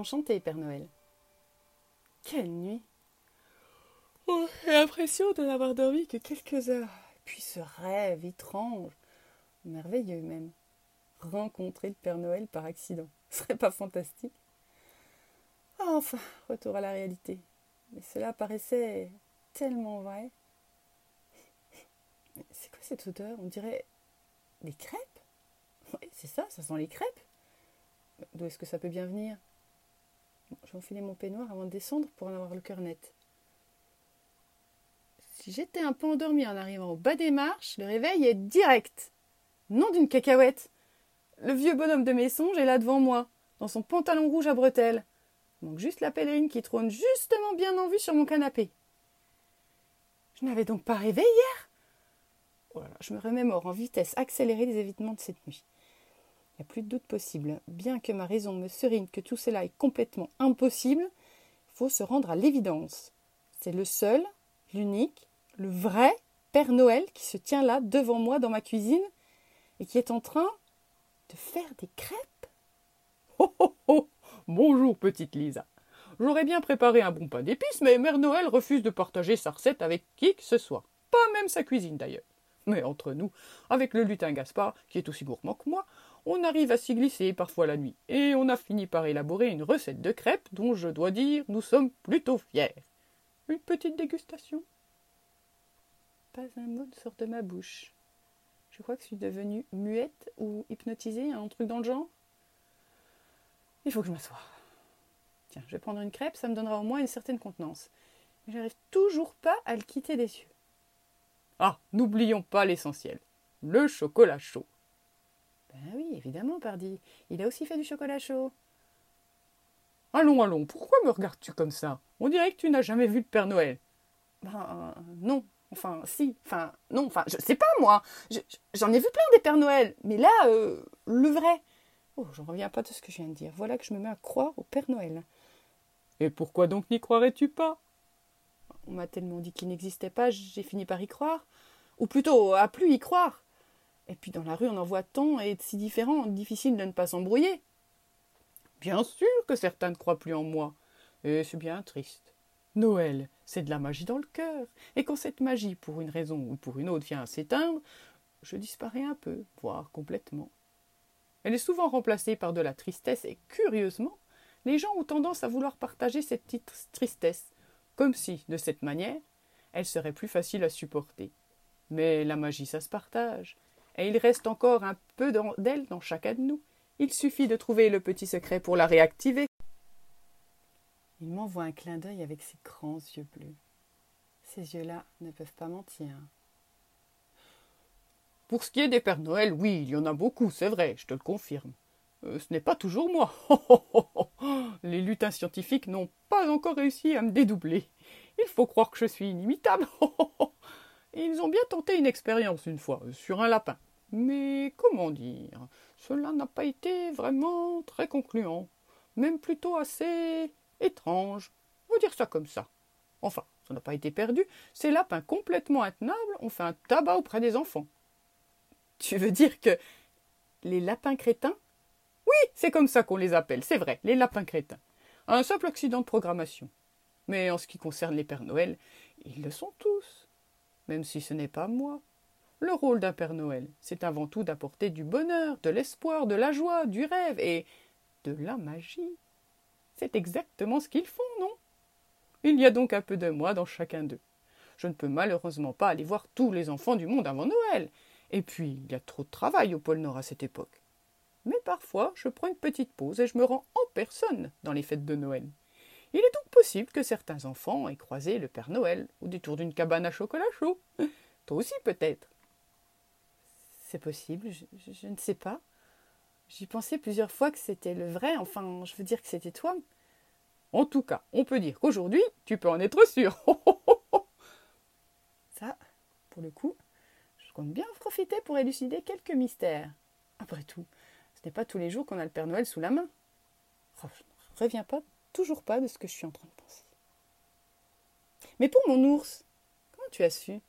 Enchanté, Père Noël. Quelle nuit oh, J'ai l'impression de n'avoir dormi que quelques heures. Puis ce rêve étrange, merveilleux même. Rencontrer le Père Noël par accident. Ce serait pas fantastique ah, Enfin, retour à la réalité. Mais cela paraissait tellement vrai. C'est quoi cette odeur? On dirait des crêpes? Oui, c'est ça, ça sent les crêpes. D'où est-ce que ça peut bien venir? Je vais enfiler mon peignoir avant de descendre pour en avoir le cœur net. Si j'étais un peu endormi en arrivant au bas des marches, le réveil est direct. Non d'une cacahuète. Le vieux bonhomme de mes songes est là devant moi, dans son pantalon rouge à bretelles. Il manque juste la pèlerine qui trône justement bien en vue sur mon canapé. Je n'avais donc pas rêvé hier? Voilà, Je me remémore en vitesse accélérée les évitements de cette nuit. N'y a plus de doute possible. Bien que ma raison me serine que tout cela est complètement impossible, il faut se rendre à l'évidence. C'est le seul, l'unique, le vrai Père Noël qui se tient là devant moi dans ma cuisine et qui est en train de faire des crêpes. Oh oh oh Bonjour petite Lisa. J'aurais bien préparé un bon pain d'épices, mais Mère Noël refuse de partager sa recette avec qui que ce soit. Pas même sa cuisine d'ailleurs. Mais entre nous, avec le lutin Gaspard, qui est aussi gourmand que moi, on arrive à s'y glisser parfois la nuit, et on a fini par élaborer une recette de crêpes dont je dois dire nous sommes plutôt fiers. Une petite dégustation? Pas un mot ne sort de ma bouche. Je crois que je suis devenue muette ou hypnotisée, un truc dans le genre. Il faut que je m'assoie. Tiens, je vais prendre une crêpe, ça me donnera au moins une certaine contenance. Mais j'arrive toujours pas à le quitter des yeux. Ah, n'oublions pas l'essentiel. Le chocolat chaud. Ben oui, évidemment, pardi. Il a aussi fait du chocolat chaud. Allons, allons, pourquoi me regardes-tu comme ça? On dirait que tu n'as jamais vu le Père Noël. Ben non, enfin si, enfin non, enfin je sais pas moi. J'en ai vu plein des Pères Noël, mais là, euh, le vrai. Oh, j'en reviens pas de ce que je viens de dire. Voilà que je me mets à croire au Père Noël. Et pourquoi donc n'y croirais-tu pas? On m'a tellement dit qu'il n'existait pas, j'ai fini par y croire. Ou plutôt, à plus y croire. Et puis dans la rue, on en voit tant et si différents, difficile de ne pas s'embrouiller. Bien sûr que certains ne croient plus en moi. Et c'est bien triste. Noël, c'est de la magie dans le cœur. Et quand cette magie, pour une raison ou pour une autre, vient à s'éteindre, je disparais un peu, voire complètement. Elle est souvent remplacée par de la tristesse et curieusement, les gens ont tendance à vouloir partager cette tristesse, comme si, de cette manière, elle serait plus facile à supporter. Mais la magie, ça se partage, et il reste encore un peu d'elle dans chacun de nous. Il suffit de trouver le petit secret pour la réactiver. Il m'envoie un clin d'œil avec ses grands yeux bleus. Ces yeux-là ne peuvent pas mentir. Pour ce qui est des Pères Noël, oui, il y en a beaucoup, c'est vrai, je te le confirme. Euh, ce n'est pas toujours moi. Les lutins scientifiques n'ont pas encore réussi à me dédoubler. Il faut croire que je suis inimitable. Ils ont bien tenté une expérience une fois, sur un lapin. Mais comment dire Cela n'a pas été vraiment très concluant, même plutôt assez étrange. On va dire ça comme ça. Enfin, ça n'a pas été perdu. Ces lapins complètement intenables ont fait un tabac auprès des enfants. Tu veux dire que les lapins crétins? Oui, c'est comme ça qu'on les appelle, c'est vrai, les lapins crétins. Un simple accident de programmation. Mais en ce qui concerne les Pères Noël, ils le sont tous même si ce n'est pas moi. Le rôle d'un Père Noël, c'est avant tout d'apporter du bonheur, de l'espoir, de la joie, du rêve et de la magie. C'est exactement ce qu'ils font, non? Il y a donc un peu de moi dans chacun d'eux. Je ne peux malheureusement pas aller voir tous les enfants du monde avant Noël. Et puis, il y a trop de travail au pôle Nord à cette époque. Mais parfois, je prends une petite pause et je me rends en personne dans les fêtes de Noël. Il est donc possible que certains enfants aient croisé le Père Noël au détour d'une cabane à chocolat chaud. Toi aussi peut-être. C'est possible, je, ne sais pas. J'y pensais plusieurs fois que c'était le vrai, enfin, je veux dire que c'était toi. En tout cas, on peut dire qu'aujourd'hui, tu peux en être sûr. Ça, pour le coup, je compte bien en profiter pour élucider quelques mystères. Après tout, ce n'est pas tous les jours qu'on a le Père Noël sous la main. Reviens pas toujours pas de ce que je suis en train de penser. Mais pour mon ours, comment tu as su?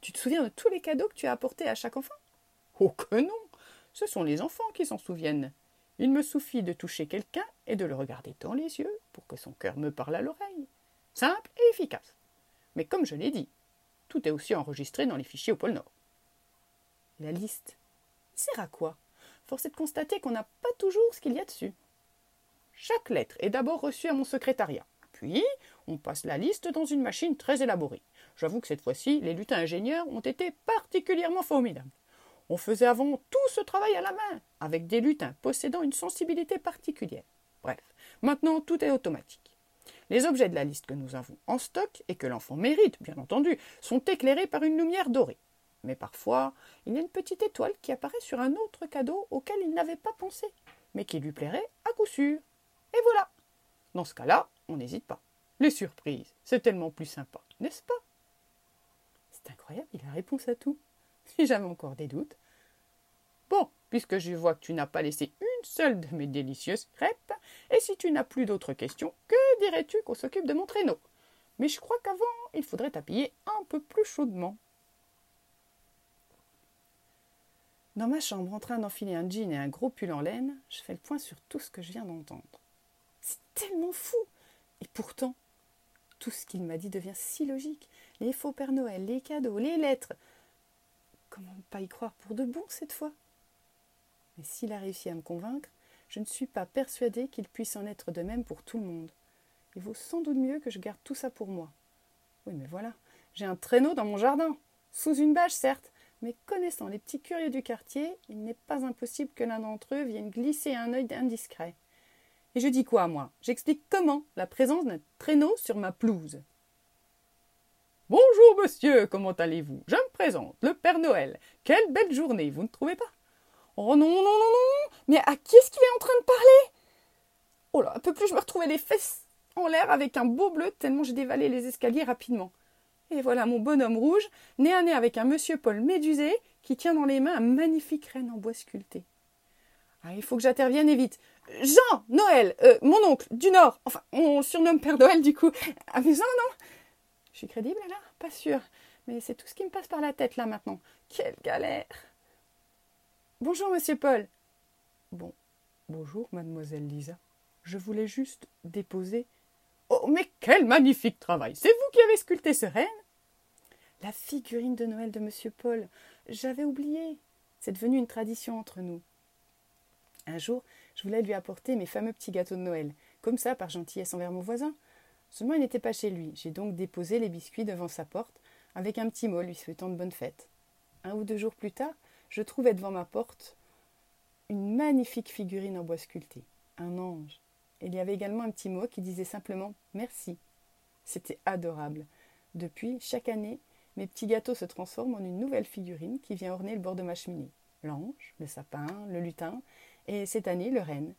Tu te souviens de tous les cadeaux que tu as apportés à chaque enfant? Oh que non Ce sont les enfants qui s'en souviennent. Il me suffit de toucher quelqu'un et de le regarder dans les yeux pour que son cœur me parle à l'oreille. Simple et efficace. Mais comme je l'ai dit, tout est aussi enregistré dans les fichiers au pôle Nord. La liste sert à quoi? Force est de constater qu'on n'a pas toujours ce qu'il y a dessus. Chaque lettre est d'abord reçue à mon secrétariat. Puis, on passe la liste dans une machine très élaborée. J'avoue que cette fois-ci, les lutins ingénieurs ont été particulièrement formidables. On faisait avant tout ce travail à la main, avec des lutins possédant une sensibilité particulière. Bref, maintenant tout est automatique. Les objets de la liste que nous avons en stock et que l'enfant mérite, bien entendu, sont éclairés par une lumière dorée. Mais parfois, il y a une petite étoile qui apparaît sur un autre cadeau auquel il n'avait pas pensé, mais qui lui plairait à coup sûr. Et voilà. Dans ce cas-là, on n'hésite pas. Les surprises, c'est tellement plus sympa, n'est-ce pas? C'est incroyable, il a réponse à tout. Si j'avais encore des doutes. Bon, puisque je vois que tu n'as pas laissé une seule de mes délicieuses crêpes, et si tu n'as plus d'autres questions, que dirais-tu qu'on s'occupe de mon traîneau? Mais je crois qu'avant, il faudrait t'habiller un peu plus chaudement. Dans ma chambre, en train d'enfiler un jean et un gros pull en laine, je fais le point sur tout ce que je viens d'entendre. Tellement fou Et pourtant, tout ce qu'il m'a dit devient si logique. Les faux Père Noël, les cadeaux, les lettres. Comment ne pas y croire pour de bon cette fois? Mais s'il a réussi à me convaincre, je ne suis pas persuadée qu'il puisse en être de même pour tout le monde. Il vaut sans doute mieux que je garde tout ça pour moi. Oui, mais voilà, j'ai un traîneau dans mon jardin. Sous une bâche, certes, mais connaissant les petits curieux du quartier, il n'est pas impossible que l'un d'entre eux vienne glisser un œil indiscret. Et je dis quoi, moi? J'explique comment la présence d'un traîneau sur ma pelouse. Bonjour, monsieur, comment allez-vous? Je me présente, le Père Noël. Quelle belle journée, vous ne trouvez pas? Oh non, non, non, non Mais à qui est-ce qu'il est en train de parler? Oh là, un peu plus je me retrouvais les fesses en l'air avec un beau bleu tellement j'ai dévalé les escaliers rapidement. Et voilà mon bonhomme rouge, nez à nez avec un monsieur Paul médusé qui tient dans les mains un magnifique renne en bois sculpté. Ah, il faut que j'intervienne vite. Jean, Noël, euh, mon oncle, du Nord. Enfin, on surnomme Père Noël du coup. Amusant, non Je suis crédible là? Pas sûr. Mais c'est tout ce qui me passe par la tête là maintenant. Quelle galère Bonjour, monsieur Paul. Bon, bonjour, mademoiselle Lisa. Je voulais juste déposer. Oh, mais quel magnifique travail C'est vous qui avez sculpté ce renne? La figurine de Noël de monsieur Paul. J'avais oublié. C'est devenu une tradition entre nous. Un jour, je voulais lui apporter mes fameux petits gâteaux de Noël, comme ça, par gentillesse envers mon voisin. Seulement, il n'était pas chez lui. J'ai donc déposé les biscuits devant sa porte, avec un petit mot lui souhaitant de bonnes fêtes. Un ou deux jours plus tard, je trouvais devant ma porte une magnifique figurine en bois sculpté, un ange. Il y avait également un petit mot qui disait simplement merci. C'était adorable. Depuis, chaque année, mes petits gâteaux se transforment en une nouvelle figurine qui vient orner le bord de ma cheminée. L'ange, le sapin, le lutin, et cette année, le renne.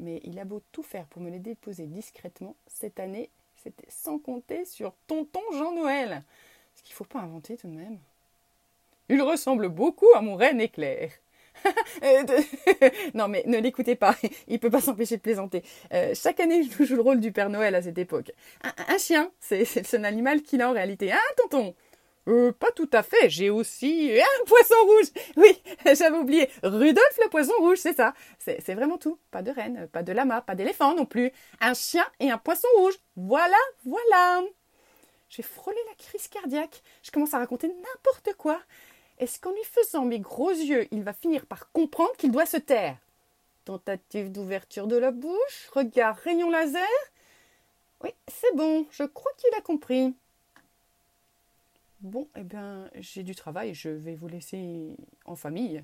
Mais il a beau tout faire pour me les déposer discrètement, cette année, c'était sans compter sur tonton Jean-Noël. Ce qu'il ne faut pas inventer tout de même. Il ressemble beaucoup à mon renne éclair. Euh, non mais ne l'écoutez pas, il ne peut pas s'empêcher de plaisanter. Euh, chaque année, je joue le rôle du Père Noël à cette époque. Un, chien, c'est le seul animal qu'il a en réalité. Hein, tonton euh, pas tout à fait, j'ai aussi un poisson rouge. Oui, j'avais oublié. Rudolf le poisson rouge, c'est ça. C'est vraiment tout. Pas de reine, pas de lama, pas d'éléphant non plus. Un chien et un poisson rouge. Voilà, voilà. J'ai frôlé la crise cardiaque. Je commence à raconter n'importe quoi. Est-ce qu'en lui faisant mes gros yeux, il va finir par comprendre qu'il doit se taire? Tentative d'ouverture de la bouche, regard rayon laser. Oui, c'est bon, je crois qu'il a compris. Bon, eh bien, j'ai du travail, je vais vous laisser en famille.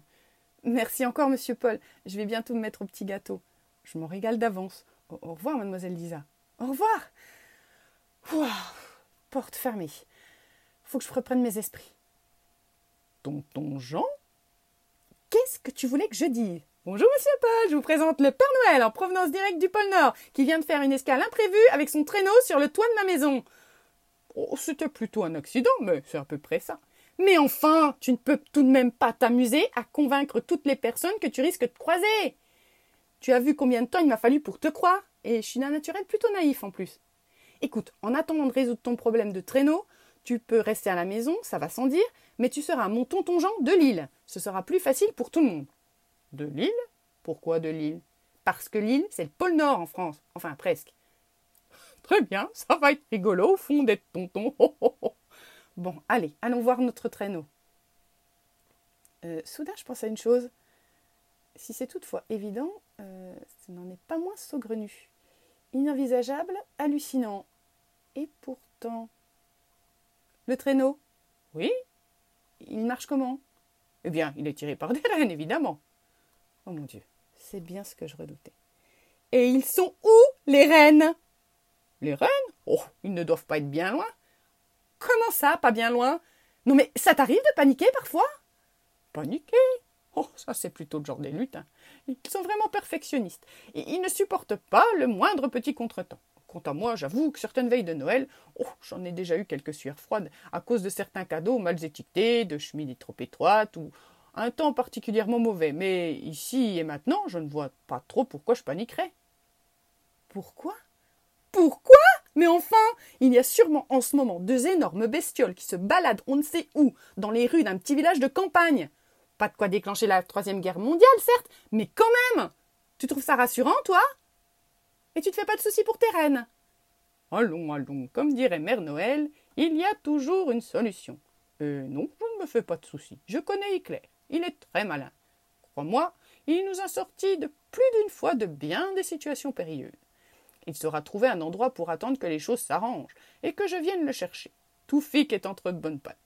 Merci encore, monsieur Paul. Je vais bientôt me mettre au petit gâteau. Je m'en régale d'avance. Au, revoir, mademoiselle Lisa. Au revoir. porte fermée. Faut que je reprenne mes esprits. Tonton Jean Qu'est-ce que tu voulais que je dise? Bonjour Monsieur Paul, je vous présente le Père Noël en provenance directe du pôle Nord, qui vient de faire une escale imprévue avec son traîneau sur le toit de ma maison. Oh, c'était plutôt un accident, mais c'est à peu près ça. Mais enfin, tu ne peux tout de même pas t'amuser à convaincre toutes les personnes que tu risques de croiser. Tu as vu combien de temps il m'a fallu pour te croire, et je suis d'un naturel plutôt naïf en plus. Écoute, en attendant de résoudre ton problème de traîneau, tu peux rester à la maison, ça va sans dire, mais tu seras mon tonton Jean de Lille. Ce sera plus facile pour tout le monde. De Lille? Pourquoi de l'île Parce que l'île, c'est le pôle Nord en France. Enfin, presque. Très bien, ça va être rigolo au fond d'être tonton. bon, allez, allons voir notre traîneau. Euh, soudain, je pense à une chose. Si c'est toutefois évident, euh, ce n'en est pas moins saugrenu. Inenvisageable, hallucinant. Et pourtant. Le traîneau Oui Il marche comment? Eh bien, il est tiré par des rennes, évidemment. Oh mon Dieu, c'est bien ce que je redoutais. Et ils sont où, les rennes Les rennes Oh, ils ne doivent pas être bien loin. Comment ça, pas bien loin? Non mais ça t'arrive de paniquer parfois? Paniquer? Oh, ça c'est plutôt le genre des lutins. Ils sont vraiment perfectionnistes. Et ils ne supportent pas le moindre petit contretemps. Quant à moi, j'avoue que certaines veilles de Noël, oh, j'en ai déjà eu quelques sueurs froides à cause de certains cadeaux mal étiquetés, de chemises trop étroites ou un temps particulièrement mauvais. Mais ici et maintenant, je ne vois pas trop pourquoi je paniquerais. Pourquoi? Pourquoi? Mais enfin, il y a sûrement en ce moment deux énormes bestioles qui se baladent on ne sait où, dans les rues d'un petit village de campagne. Pas de quoi déclencher la Troisième Guerre mondiale, certes, mais quand même Tu trouves ça rassurant, toi? Et tu te fais pas de soucis pour tes reines? Allons, allons, comme dirait Mère Noël, il y a toujours une solution. Euh, non, je ne me fais pas de soucis. Je connais Éclair. Il est très malin. Crois-moi, il nous a sortis de plus d'une fois de bien des situations périlleuses. Il saura trouver un endroit pour attendre que les choses s'arrangent et que je vienne le chercher. Toufik est entre de bonnes pattes.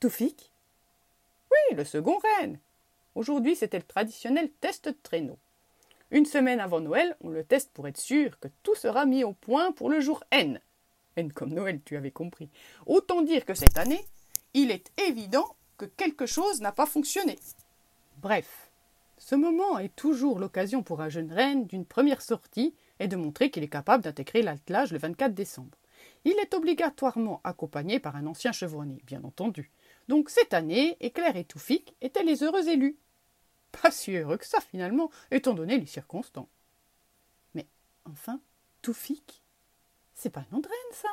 Toufik? Le second reine. Aujourd'hui, c'était le traditionnel test de traîneau. Une semaine avant Noël, on le teste pour être sûr que tout sera mis au point pour le jour N. N comme Noël, tu avais compris. Autant dire que cette année, il est évident que quelque chose n'a pas fonctionné. Bref, ce moment est toujours l'occasion pour un jeune reine d'une première sortie et de montrer qu'il est capable d'intégrer l'attelage le 24 décembre. Il est obligatoirement accompagné par un ancien chevronné, bien entendu. Donc cette année, Éclair et Toufik étaient les heureux élus. Pas si heureux que ça finalement, étant donné les circonstances. Mais enfin, Toufik, c'est pas un reine, ça?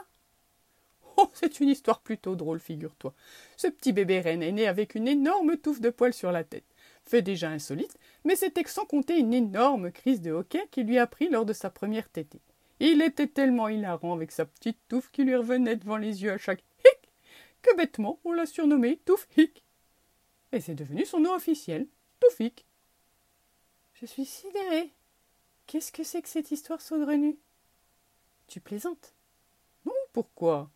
Oh, c'est une histoire plutôt drôle, figure-toi. Ce petit bébé reine est né avec une énorme touffe de poils sur la tête. Fait déjà insolite, mais c'était sans compter une énorme crise de hoquet qui lui a pris lors de sa première tétée. Il était tellement hilarant avec sa petite touffe qui lui revenait devant les yeux à chaque que bêtement on l'a surnommé Toufik. Et c'est devenu son nom officiel, Toufik. Je suis sidérée. Qu'est-ce que c'est que cette histoire saugrenue? Tu plaisantes? Non, pourquoi?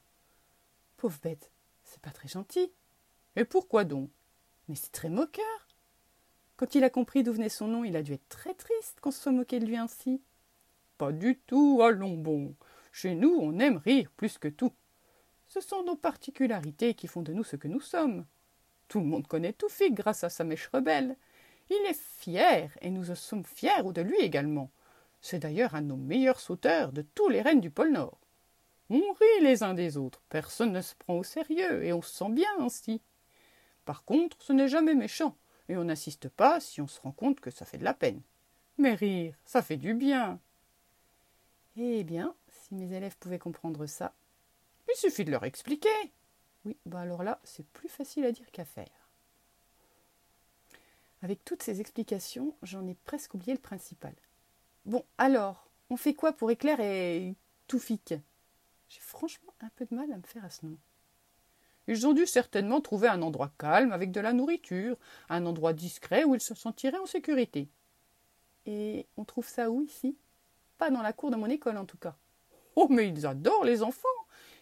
Pauvre bête, c'est pas très gentil. Et pourquoi donc? Mais c'est très moqueur. Quand il a compris d'où venait son nom, il a dû être très triste qu'on se soit moqué de lui ainsi. Pas du tout, allons bon. Chez nous, on aime rire plus que tout. Ce sont nos particularités qui font de nous ce que nous sommes. Tout le monde connaît Toufik grâce à sa mèche rebelle. Il est fier, et nous sommes fiers de lui également. C'est d'ailleurs un de nos meilleurs sauteurs de tous les reines du pôle Nord. On rit les uns des autres, personne ne se prend au sérieux, et on se sent bien ainsi. Par contre, ce n'est jamais méchant, et on n'insiste pas si on se rend compte que ça fait de la peine. Mais rire, ça fait du bien. Eh bien, si mes élèves pouvaient comprendre ça, il suffit de leur expliquer. Oui, bah alors là, c'est plus facile à dire qu'à faire. Avec toutes ces explications, j'en ai presque oublié le principal. Bon, alors, on fait quoi pour Éclair et Toufik J'ai franchement un peu de mal à me faire à ce nom. Ils ont dû certainement trouver un endroit calme avec de la nourriture, un endroit discret où ils se sentiraient en sécurité. Et on trouve ça où ici? Pas dans la cour de mon école en tout cas. Oh, mais ils adorent les enfants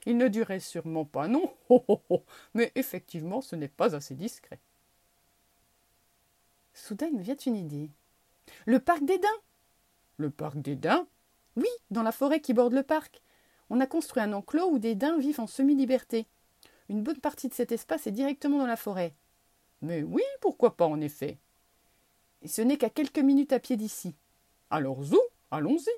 il ne dirait sûrement pas non, oh, oh, oh. mais effectivement ce n'est pas assez discret. Soudain il me vient une idée. Le parc des daims Le parc des daims? Oui, dans la forêt qui borde le parc. On a construit un enclos où des daims vivent en semi-liberté. Une bonne partie de cet espace est directement dans la forêt. Mais oui, pourquoi pas en effet Et ce n'est qu'à quelques minutes à pied d'ici. Alors zou, allons-y.